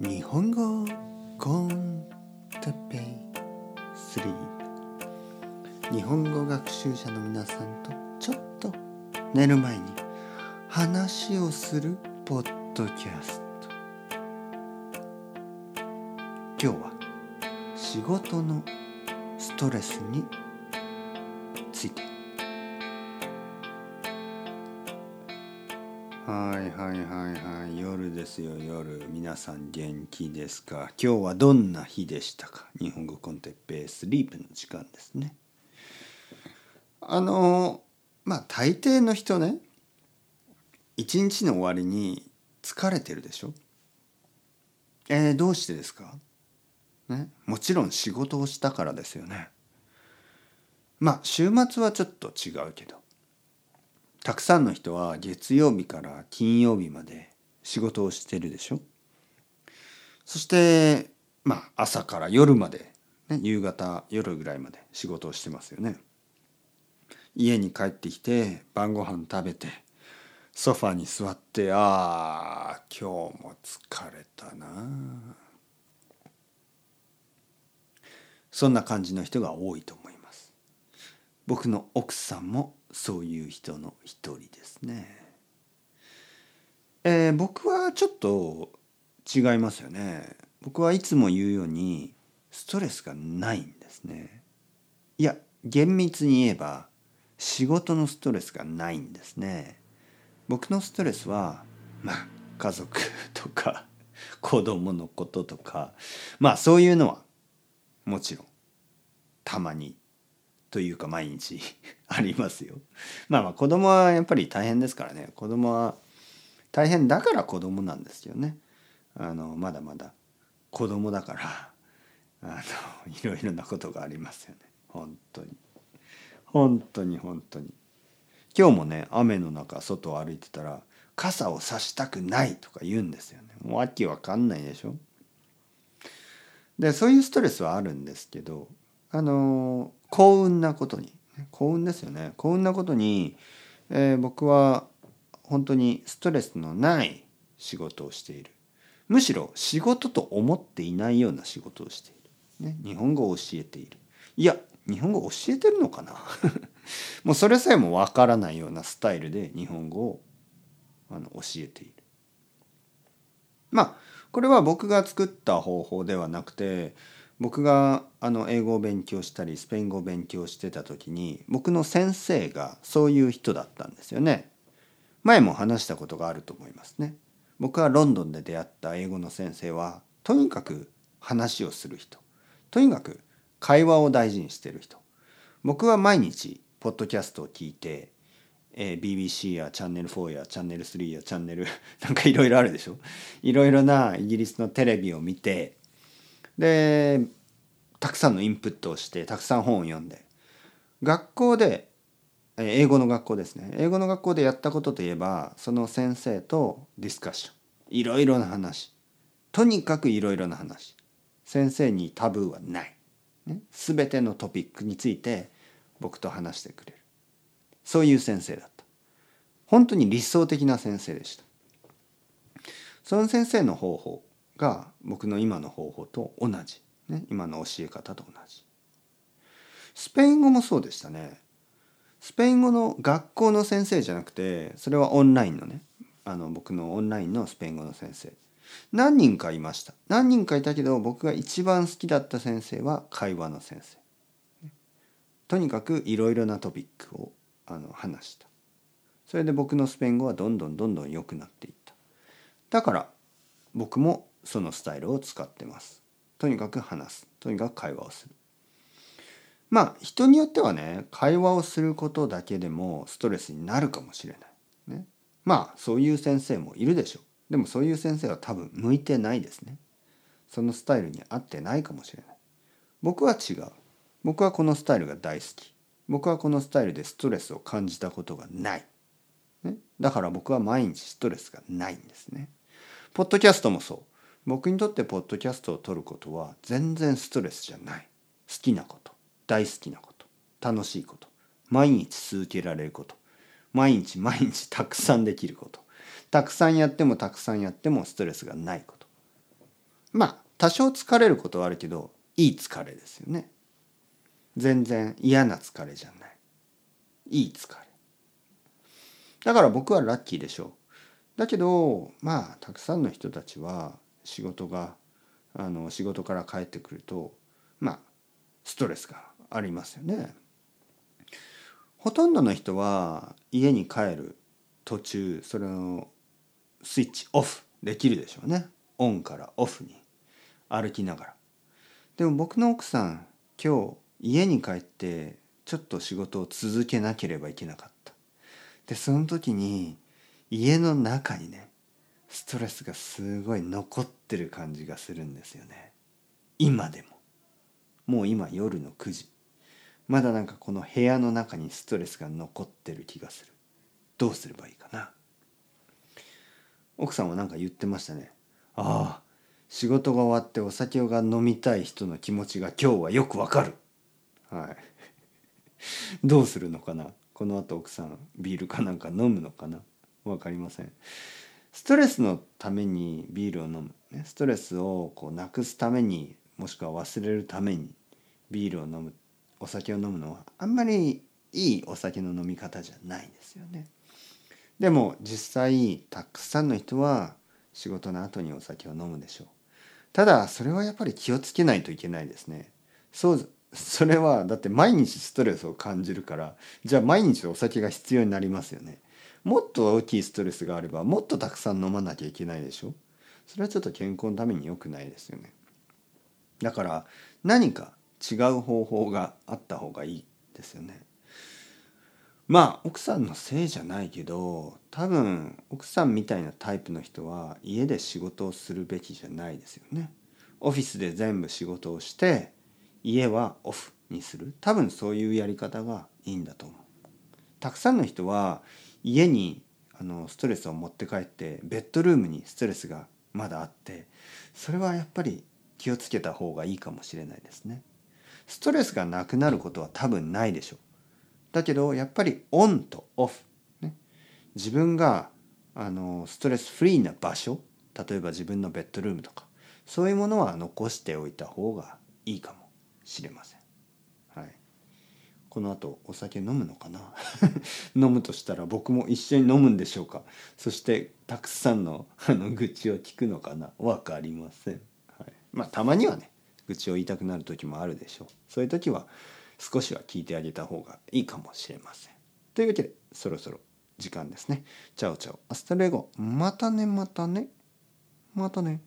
日本語コンテペイ3日本語学習者の皆さんとちょっと寝る前に話をするポッドキャスト。今日は仕事のストレスについて。はいはいはいはい。夜ですよ夜。皆さん元気ですか？今日はどんな日でしたか？日本語コンテッペイスリープの時間ですね。あのまあ大抵の人ね一日の終わりに疲れてるでしょ？えー、どうしてですか？ねもちろん仕事をしたからですよね。まあ週末はちょっと違うけど。たくさんの人は月曜日から金曜日まで仕事をしてるでしょ？そしてまあ朝から夜まで、ね、夕方夜ぐらいまで仕事をしてますよね。家に帰ってきて晩ご飯食べてソファに座ってああ今日も疲れたな。そんな感じの人が多いと思います。僕の奥さんもそういう人の一人ですね。えー、僕はちょっと違いますよね。僕はいつも言うようにストレスがないんですね。いや厳密に言えば仕事のストレスがないんですね。僕のストレスはまあ家族とか子供のこととかまあそういうのはもちろんたまにというか毎日 ありますよ。まあまあ子供はやっぱり大変ですからね。子供は大変だから子供なんですよね。あのまだまだ。子供だからあの いろいろなことがありますよね。本当に。本当に本当に。今日もね雨の中外を歩いてたら傘を差したくないとか言うんですよね。もう訳わかんないでしょ。でそういうストレスはあるんですけどあの幸運なことに。幸運ですよね。幸運なことに、えー、僕は本当にストレスのない仕事をしている。むしろ仕事と思っていないような仕事をしている、ね、日本語を教えている。いや日本語を教えてるのかな？もうそれさえもわからないようなスタイルで日本語をあの教えている。まあこれは僕が作った方法ではなくて僕があの英語を勉強したりスペイン語を勉強してた時に僕の先生がそういう人だったんですよね。前も話したことがあると思いますね。僕はロンドンで出会った英語の先生はとにかく話をする人とにかく会話を大事にしてる人僕は毎日ポッドキャストを聞いて、えー、BBC やチャンネル4やチャンネル3やチャンネル なんかいろいろあるでしょ？いろいろなイギリスのテレビを見てでたくさんのインプットをしてたくさん本を読んで。学校で英語の学校ですね。英語の学校でやったことといえばその先生とディスカッション。いろいろな話。とにかくいろいろな話。先生にタブーはない、ね、全てのトピックについて僕と話してくれる。そういう先生だった。本当に理想的な先生でした。その先生の方法。が僕の今の方法と同じ、ね、今の教え方と同じ。スペイン語もそうでしたね。スペイン語の学校の先生じゃなくてそれはオンラインのね。あの僕のオンラインのスペイン語の先生。何人かいました。何人かいたけど僕が一番好きだった先生は会話の先生。とにかくいろいろなトピックをあの話した。それで僕のスペイン語はどんどんどんどん良くなっていった。だから僕もそのスタイルを使ってます。とにかく話す。とにかく会話をする。まあ人によってはね会話をすることだけでもストレスになるかもしれない、ね、まあそういう先生もいるでしょう。でもそういう先生は多分向いてないですね。そのスタイルに合ってないかもしれない。僕は違う。僕はこのスタイルが大好き。僕はこのスタイルでストレスを感じたことがない、ね、だから僕は毎日ストレスがないんですね。ポッドキャストもそう。僕にとってポッドキャストを撮ることは全然ストレスじゃない。好きなこと。大好きなこと。楽しいこと。毎日続けられること。毎日毎日たくさんできること。たくさんやってもたくさんやってもストレスがないこと。まあ多少疲れることはあるけどいい疲れですよね。全然嫌な疲れじゃない。いい疲れ。だから僕はラッキーでしょう。だけどまあたくさんの人たちは仕事があの仕事から帰ってくるとまあストレスがありますよね。ほとんどの人は家に帰る途中それのスイッチオフできるでしょうね。オンからオフに歩きながら。でも僕の奥さん今日家に帰ってちょっと仕事を続けなければいけなかった。でその時に家の中にねストレスがすごい残ってる感じがするんですよね。今でも。もう今夜の9時まだなんかこの部屋の中にストレスが残ってる気がする。どうすればいいかな。奥さんは何か言ってましたね。ああ仕事が終わってお酒が飲みたい人の気持ちが今日はよくわかる。はい。どうするのかな。この後奥さんビールかなんか飲むのかな。分かりません。ストレスのためにビールを飲む、ね、ストレスをこうなくすためにもしくは忘れるためにビールを飲むお酒を飲むのはあんまりいいお酒の飲み方じゃないですよね。でも実際たくさんの人は仕事の後にお酒を飲むでしょう。ただそれはやっぱり気をつけないといけないですね。そうそれはだって毎日ストレスを感じるからじゃあ毎日お酒が必要になりますよね。もっと大きいストレスがあればもっとたくさん飲まなきゃいけないでしょ？それはちょっと健康のために良くないですよね。だから何か違う方法があった方がいいですよね。まあ奥さんのせいじゃないけど多分奥さんみたいなタイプの人は家で仕事をするべきじゃないですよね。オフィスで全部仕事をして家はオフにする。多分そういうやり方がいいんだと思う。たくさんの人は家にあのストレスを持って帰ってベッドルームにストレスがまだあってそれはやっぱり気をつけた方がいいかもしれないですね。ストレスがなくなることは多分ないでしょう。だけどやっぱりオンとオフ、ね、自分があのストレスフリーな場所例えば自分のベッドルームとかそういうものは残しておいた方がいいかもしれません。この後お酒飲むのかな？飲むとしたら僕も一緒に飲むんでしょうか？そしてたくさんのあの愚痴を聞くのかな？分かりません、はい、まあたまにはね愚痴を言いたくなる時もあるでしょう。そういう時は少しは聞いてあげた方がいいかもしれません。というわけでそろそろ時間ですね。 Ciao ciao。 Hasta luego。またねまたね。またね。